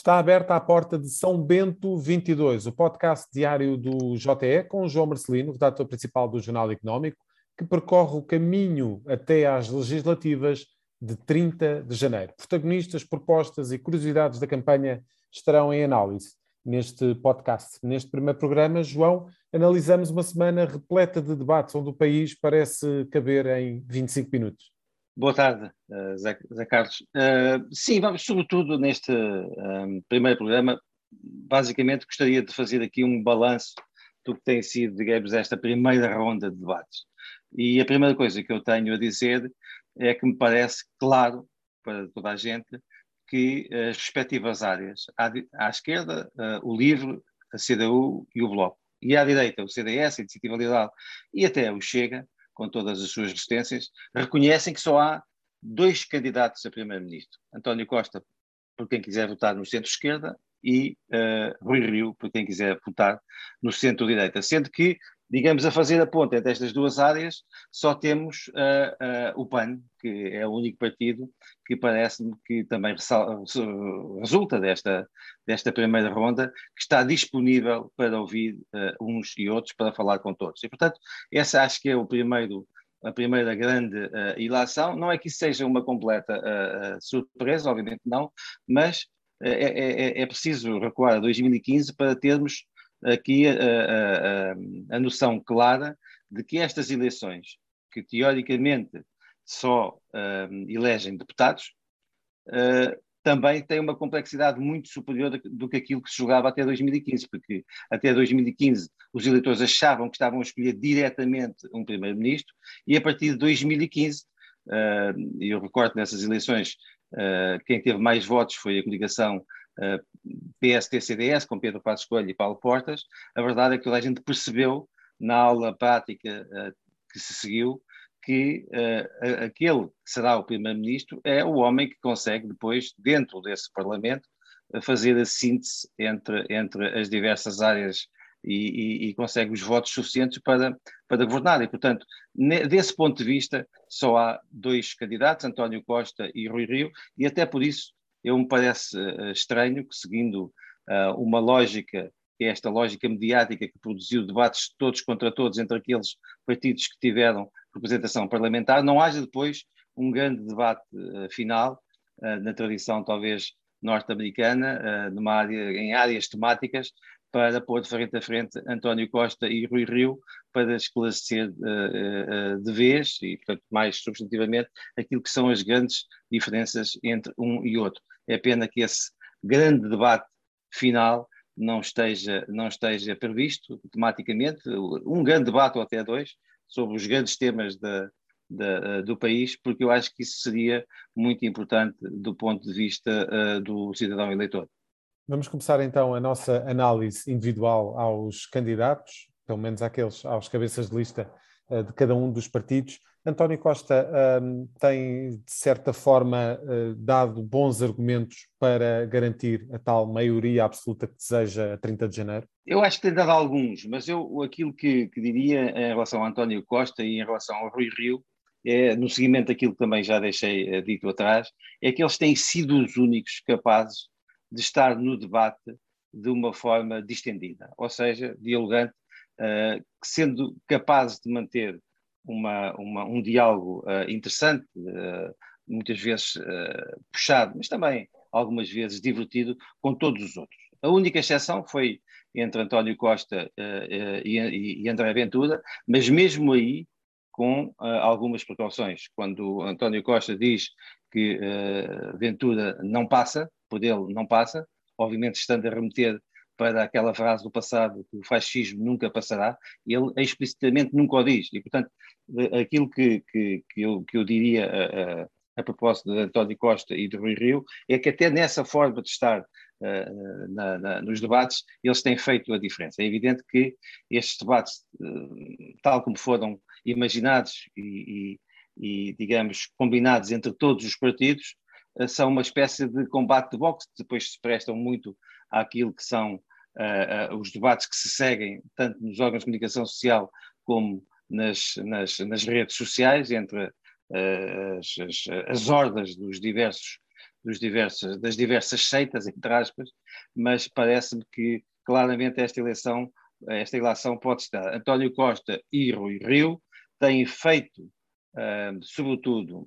Está aberta a porta de São Bento 22, o podcast diário do JE, com João Marcelino, redator principal do Jornal Económico, que percorre o caminho até às legislativas de 30 de janeiro. Protagonistas, propostas e curiosidades da campanha estarão em análise neste podcast. Neste primeiro programa, João, analisamos uma semana repleta de debates onde o país parece caber em 25 minutos. Boa tarde, uh, Zé, Zé, Carlos. Uh, sim, vamos, sobretudo neste um, primeiro programa, basicamente gostaria de fazer aqui um balanço do que tem sido, digamos, esta primeira ronda de debates. E a primeira coisa que eu tenho a dizer é que me parece claro para toda a gente que as respectivas áreas, à, à esquerda, uh, o LIVRE, a CDU e o Bloco, e à direita, o CDS, a Iniciativa Liberal e até o Chega, com todas as suas resistências, reconhecem que só há dois candidatos a primeiro-ministro. António Costa, por quem quiser votar no centro-esquerda, e uh, Rui Rio, por quem quiser votar no centro-direita. Sendo que digamos, a fazer a ponte entre estas duas áreas, só temos uh, uh, o PAN, que é o único partido que parece-me que também resulta desta, desta primeira ronda, que está disponível para ouvir uh, uns e outros, para falar com todos. E, portanto, essa acho que é o primeiro a primeira grande uh, ilação. Não é que isso seja uma completa uh, surpresa, obviamente não, mas é, é, é, preciso recuar a 2015 para termos aqui a, a, a, a noção clara de que estas eleições, que teoricamente só uh, elegem deputados, uh, também têm uma complexidade muito superior do que aquilo que se julgava até 2015, porque até 2015 os eleitores achavam que estavam a escolher diretamente um primeiro-ministro, e a partir de 2015, uh, eu recordo nessas eleições, quem teve mais votos foi a coligação PST-CDS, com Pedro Passos Coelho e Paulo Portas, a verdade é que toda a gente percebeu, na aula prática uh, que se seguiu, que uh, aquele que será o primeiro-ministro é o homem que consegue depois, dentro desse Parlamento, fazer a síntese entre, entre as diversas áreas e, e, e, consegue os votos suficientes para, para governar. E, portanto, desse ponto de vista, só há dois candidatos, António Costa e Rui Rio, e até por isso eu me parece uh, estranho que, seguindo uh, uma lógica, que é esta lógica mediática que produziu debates todos contra todos entre aqueles partidos que tiveram representação parlamentar, não haja depois um grande debate uh, final, na tradição talvez norte-americana, área, em áreas temáticas, para pôr de frente a frente António Costa e Rui Rio para esclarecer de vez e, portanto, mais substantivamente, aquilo que são as grandes diferenças entre um e outro. É pena que esse grande debate final não esteja, não esteja previsto tematicamente, um grande debate ou até dois, sobre os grandes temas da, do país, porque eu acho que isso seria muito importante do ponto de vista uh, do cidadão eleitor. Vamos começar então a nossa análise individual aos candidatos, pelo menos àqueles, aos cabeças de lista uh, de cada um dos partidos. António Costa um, tem, de certa forma, uh, dado bons argumentos para garantir a tal maioria absoluta que deseja a 30 de janeiro? Eu acho que tem dado alguns, mas eu aquilo que, que diria em relação a António Costa e em relação ao Rui Rio, é, no seguimento daquilo que também já deixei uh, dito atrás, é que eles têm sido os únicos capazes de estar no debate de uma forma distendida, ou seja, dialogante, uh, sendo capazes de manter uma, uma, um diálogo uh, interessante, uh, muitas vezes uh, puxado, mas também algumas vezes divertido com todos os outros. A única exceção foi entre António Costa e, e, André Ventura, mas mesmo aí com algumas precauções. Quando António Costa diz que Ventura não passa, por ele não passa, obviamente estando a remeter para aquela frase do passado que o fascismo nunca passará, ele explicitamente nunca o diz. E, portanto, aquilo que, que, que, eu, que eu diria a, a, a, propósito de António Costa e de Rui Rio é que até nessa forma de estar uh, na, na, nos debates, eles têm feito a diferença. É evidente que estes debates, uh, tal como foram imaginados e, e, e, digamos, combinados entre todos os partidos, uh, são uma espécie de combate de boxe, depois se prestam muito àquilo que são uh, uh, os debates que se seguem, tanto nos órgãos de comunicação social como nas, nas, nas redes sociais, entre uh, as, as, as, hordas dos diversos dos diversos, das diversas seitas, entre aspas, mas parece-me que claramente esta eleição, esta eleição pode estar. António Costa e Rui Rio têm feito, sobretudo,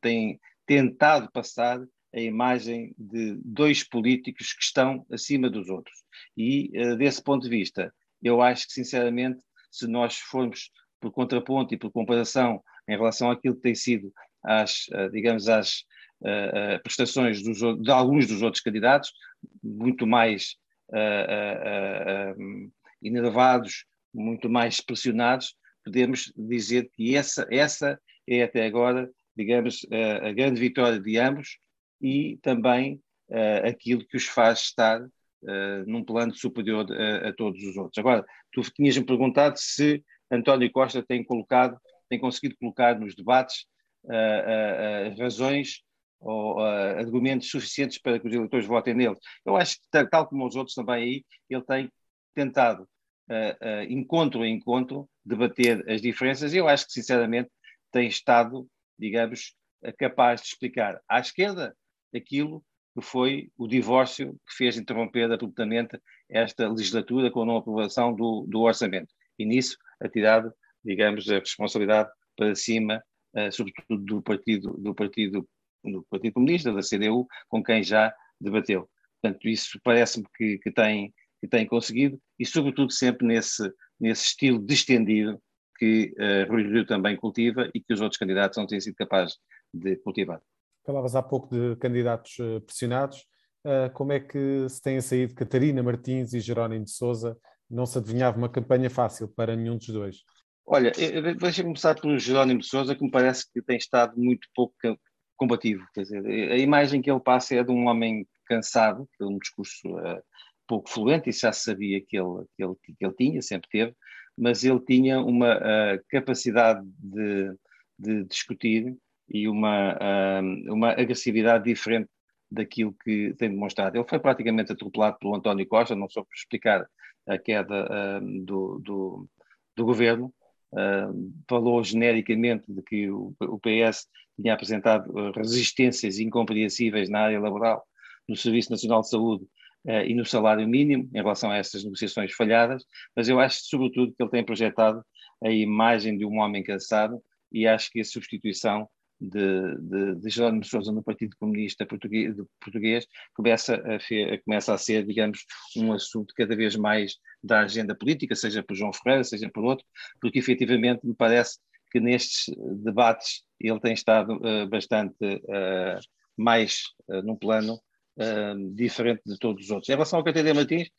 têm tentado passar a imagem de dois políticos que estão acima dos outros. E, uh, desse ponto de vista, eu acho que, sinceramente, se nós formos por contraponto e por comparação em relação àquilo que tem sido, as, digamos, as uh, prestações dos, de alguns dos outros candidatos, muito mais uh, enervados, muito mais pressionados, podemos dizer que essa, essa é até agora, digamos, a grande vitória de ambos e também aquilo que os faz estar num plano superior a, a, todos os outros. Agora, tu tinhas-me perguntado se António Costa tem colocado, tem conseguido colocar nos debates as razões ou uh, argumentos suficientes para que os eleitores votem nele. Eu acho que, tal como os outros também aí, ele tem tentado, uh, uh, encontro a encontro, debater as diferenças e eu acho que, sinceramente, tem estado, digamos, capaz de explicar à esquerda aquilo que foi o divórcio que fez interromper abruptamente esta legislatura com a não aprovação do, do orçamento. E nisso, tirado, digamos, a responsabilidade para cima, sobretudo do partido, do partido do Partido Comunista, da CDU, com quem já debateu. Portanto, isso parece-me que, que, tem, que tem conseguido e, sobretudo, sempre nesse, nesse estilo distendido que uh, Rui Rio também cultiva e que os outros candidatos não têm sido capazes de cultivar. Falavas há pouco de candidatos uh, pressionados. Uh, como é que se têm saído Catarina Martins e Jerónimo de Souza? Não se adivinhava uma campanha fácil para nenhum dos dois. Olha, deixa-me começar pelo Jerónimo de Souza, que me parece que tem estado muito pouco combativo. Quer dizer, a imagem que ele passa é de um homem cansado, que é um discurso uh, pouco fluente, isso já se sabia que ele, que, ele, que ele tinha, sempre teve, mas ele tinha uma uh, capacidade de, de, discutir e uma, uma agressividade diferente daquilo que tem demonstrado. Ele foi praticamente atropelado pelo António Costa, não por explicar a queda do, do, do governo, Uh, falou genericamente de que o, o, PS tinha apresentado ah, resistências incompreensíveis na área laboral, no Serviço Nacional de Saúde uh, e no salário mínimo, em relação a estas negociações falhadas, mas eu acho, sobretudo, que ele tem projetado a imagem de um homem cansado e acho que a substituição de, de, de Jerónimo Sousa no Partido Comunista Português, português começa, a, começa a ser, digamos, um assunto cada vez mais da agenda política, seja por João Ferreira, seja por outro, porque efetivamente me parece que nestes debates ele tem estado uh, bastante uh, mais uh, num plano diferente de todos os outros. Em relação ao Catarina Martins,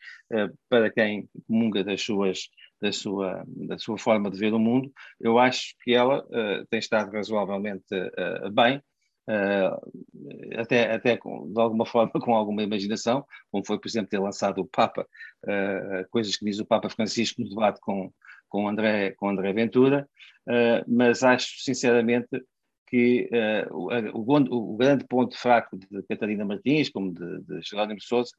para quem comunga das suas da sua, da sua forma de ver o mundo, eu acho que ela uh, tem estado razoavelmente uh, bem, uh, até, até com, de alguma forma com alguma imaginação, como foi, por exemplo, ter lançado o Papa, coisas que diz o Papa Francisco no debate com, com, André, com André Ventura, mas acho sinceramente que o, o, o, grande ponto fraco de Catarina Martins, como de, de Jerónimo Sousa,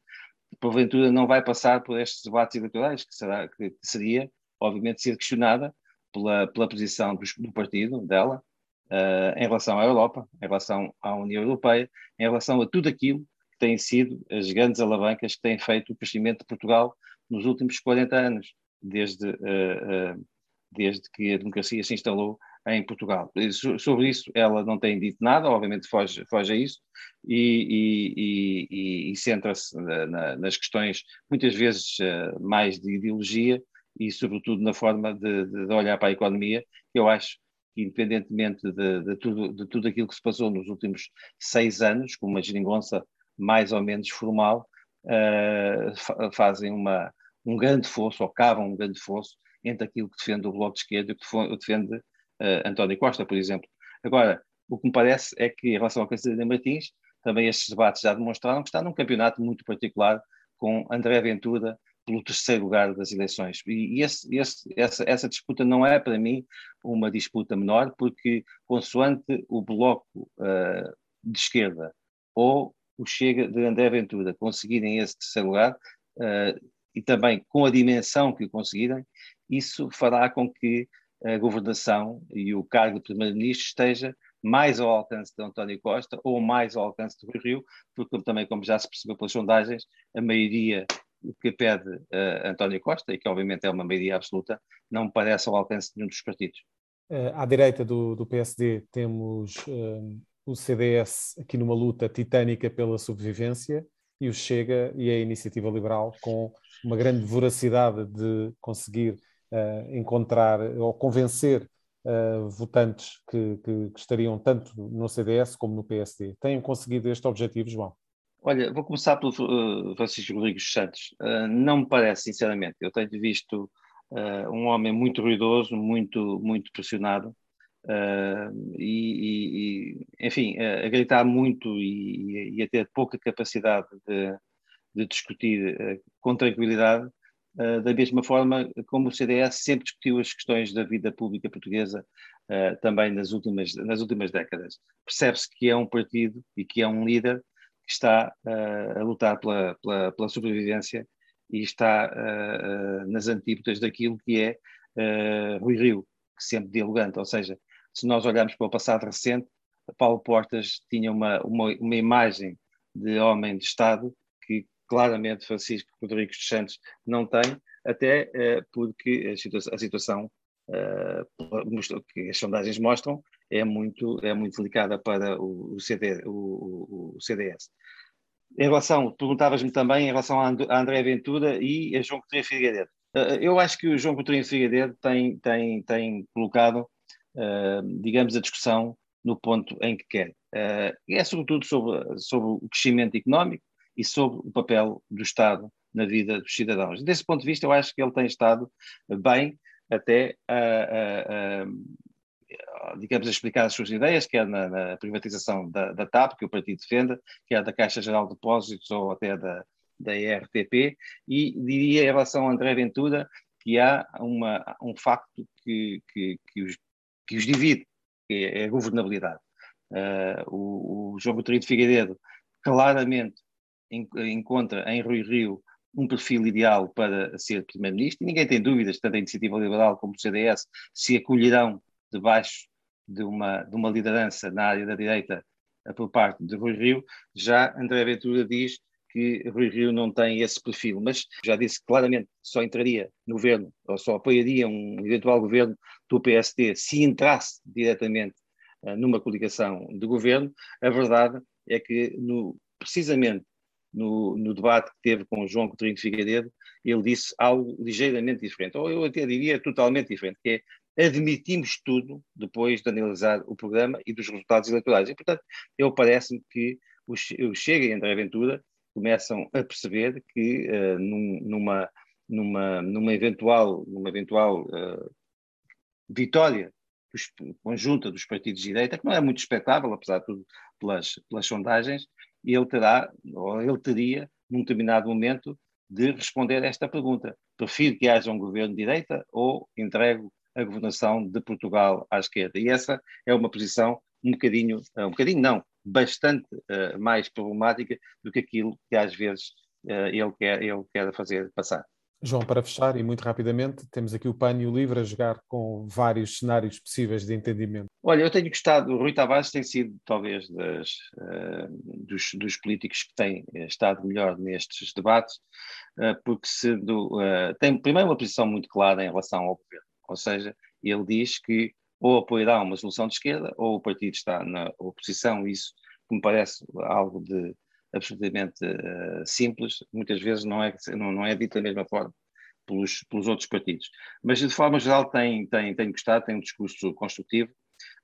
porventura não vai passar por estes debates eleitorais, que, será, que seria, obviamente, ser questionada pela, pela posição do, do partido, dela, uh, em relação à Europa, em relação à União Europeia, em relação a tudo aquilo que têm sido as grandes alavancas que têm feito o crescimento de Portugal nos últimos 40 anos, desde, uh, uh, desde que a democracia se instalou em Portugal. Sobre isso ela não tem dito nada, obviamente foge, foge a isso e, e, e, e centra-se na, nas questões muitas vezes uh, mais de ideologia e sobretudo na forma de, de, olhar para a economia, que eu acho que independentemente de, de, tudo, de tudo aquilo que se passou nos últimos seis anos, com uma geringonça mais ou menos formal, uh, fazem uma, um grande fosso, ou cavam um grande fosso entre aquilo que defende o Bloco de Esquerda e o que defende uh, António Costa, por exemplo. Agora, o que me parece é que, em relação ao Catarina Martins, também estes debates já demonstraram que está num campeonato muito particular com André Ventura pelo terceiro lugar das eleições. E esse, esse, essa, essa, disputa não é, para mim, uma disputa menor, porque, consoante o bloco uh, de esquerda ou o Chega de André Ventura conseguirem esse terceiro lugar, uh, e também com a dimensão que o conseguirem, isso fará com que a governação e o cargo de primeiro-ministro esteja mais ao alcance de António Costa ou mais ao alcance do Rio, porque também, como já se percebeu pelas sondagens, a maioria que pede uh, António Costa, e que obviamente é uma maioria absoluta, não parece ao alcance de nenhum dos partidos. Uh, à direita do, do PSD temos uh, o CDS aqui numa luta titânica pela sobrevivência e o Chega e a Iniciativa Liberal com uma grande voracidade de conseguir encontrar ou convencer uh, votantes que, que, que, estariam tanto no CDS como no PSD. Têm conseguido este objetivo, João? Olha, vou começar pelo uh, Francisco Rodrigues Santos. Uh, não me parece, sinceramente. Eu tenho visto um homem muito ruidoso, muito, muito pressionado. E, e, enfim, a gritar muito e, e, a ter pouca capacidade de, de discutir com tranquilidade, Uh, da mesma forma como o CDS sempre discutiu as questões da vida pública portuguesa uh, também nas últimas, nas últimas décadas. Percebe-se que é um partido e que é um líder que está uh, a lutar pela, pela, pela, sobrevivência e está nas antípodas daquilo que é Rui Rio, que sempre dialogante, ou seja, se nós olharmos para o passado recente, Paulo Portas tinha uma, uma, uma imagem de homem de Estado que claramente Francisco Rodrigues dos Santos não tem, até uh, porque a, situa a situação uh, que as sondagens mostram é muito, é muito delicada para o, o, CD, o, o CDS. Em relação, perguntavas-me também em relação a, a André Ventura e a João Coutinho Figueiredo. Uh, eu acho que o João Coutinho Figueiredo tem, tem, tem colocado, digamos, a discussão no ponto em que quer. é sobretudo sobre, sobre o crescimento económico, e sobre o papel do Estado na vida dos cidadãos. Desse ponto de vista, eu acho que ele tem estado bem até a, a, a digamos, a explicar as suas ideias, quer na, na privatização da, da, TAP, que o partido defende, quer da Caixa Geral de Depósitos ou até da, da RTP, e diria em relação a André Ventura que há uma, um facto que, que, que, os, que os divide, que é a governabilidade. Uh, o, o João Coutinho de Figueiredo claramente encontra em Rui Rio um perfil ideal para ser Primeiro-Ministro, e ninguém tem dúvidas, tanto a Iniciativa Liberal como o CDS, se acolherão debaixo de uma, de uma liderança na área da direita eh, por parte de Rui Rio. Já André Ventura diz que Rui Rio não tem esse perfil, mas já disse claramente que só entraria no governo, ou só apoiaria um eventual governo do PSD se entrasse diretamente uh, numa coligação de governo. A verdade é que, no, precisamente no, no, debate que teve com o João Coutinho Figueiredo, ele disse algo ligeiramente diferente, ou eu até diria totalmente diferente, que é admitimos tudo depois de analisar o programa e dos resultados eleitorais. E, portanto, eu parece-me que o, Chega e André Ventura começam a perceber que uh, num, numa, numa, numa eventual, numa eventual uh, vitória conjunta dos partidos de direita, que não é muito expectável, apesar de tudo, pelas, pelas sondagens, ele terá, ou ele teria, num determinado momento, de responder a esta pergunta. Prefiro que haja um governo de direita ou entrego a governação de Portugal à esquerda? E essa é uma posição um bocadinho, um bocadinho não, bastante uh, mais problemática do que aquilo que às vezes uh, ele, quer, ele quer fazer passar. João, para fechar e muito rapidamente, temos aqui o PAN e o LIVRE a jogar com vários cenários possíveis de entendimento. Olha, eu tenho gostado, o Rui Tavares tem sido talvez das, uh, dos, dos, políticos que têm estado melhor nestes debates, uh, porque sendo, uh, tem primeiro uma posição muito clara em relação ao governo, ou seja, ele diz que ou apoiará uma solução de esquerda ou o partido está na oposição, isso me parece algo de absolutamente uh, simples, muitas vezes não é, não, não é dito da mesma forma pelos, pelos outros partidos. Mas, de forma geral, tem, tem, tem gostado, tem um discurso construtivo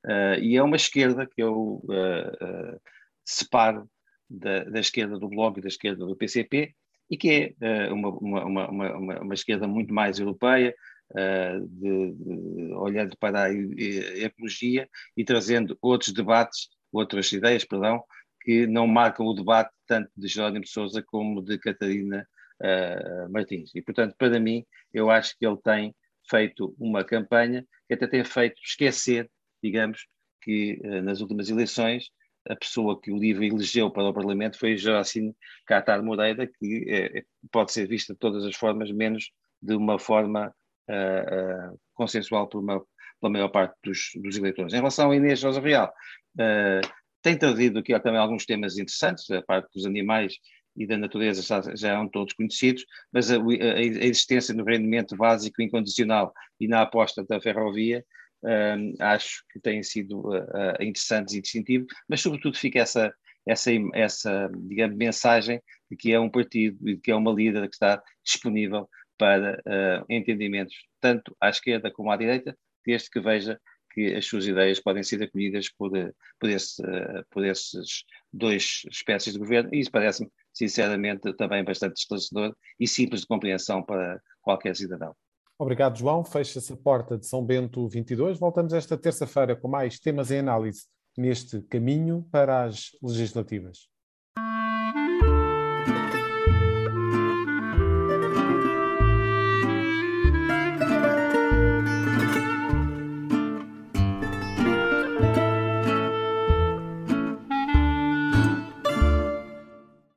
uh, e é uma esquerda que eu uh, separo da, da, esquerda do Bloco e da esquerda do PCP e que é uma, uma, uma, uma, uma esquerda muito mais europeia, de, de, olhando para a ecologia e trazendo outros debates, outras ideias, perdão, que não marcam o debate tanto de Jerónimo de Sousa como de Catarina uh, Martins. E, portanto, para mim, eu acho que ele tem feito uma campanha que até tem feito esquecer, digamos, que uh, nas últimas eleições a pessoa que o LIVRE elegeu para o Parlamento foi Joacine Catar Moreira, que é, pode ser vista de todas as formas, menos de uma forma uh, consensual por uma, pela maior parte dos, dos eleitores. Em relação a Inês Rosa Real, uh, tem trazido aqui também alguns temas interessantes, a parte dos animais e da natureza já, já eram todos conhecidos, mas a, a, existência no rendimento básico incondicional e na aposta da ferrovia um, acho que têm sido uh, interessantes e distintivos, mas sobretudo fica essa, essa, essa digamos, mensagem de que é um partido e de que é uma líder que está disponível para uh, entendimentos tanto à esquerda como à direita, desde que veja que as suas ideias podem ser acolhidas por, por, esse, uh, por esses dois espécies de governo, e isso parece-me, sinceramente, também bastante esclarecedor e simples de compreensão para qualquer cidadão. Obrigado, João. Fecha-se a porta de São Bento 22. Voltamos esta terça-feira com mais temas em análise neste caminho para as legislativas.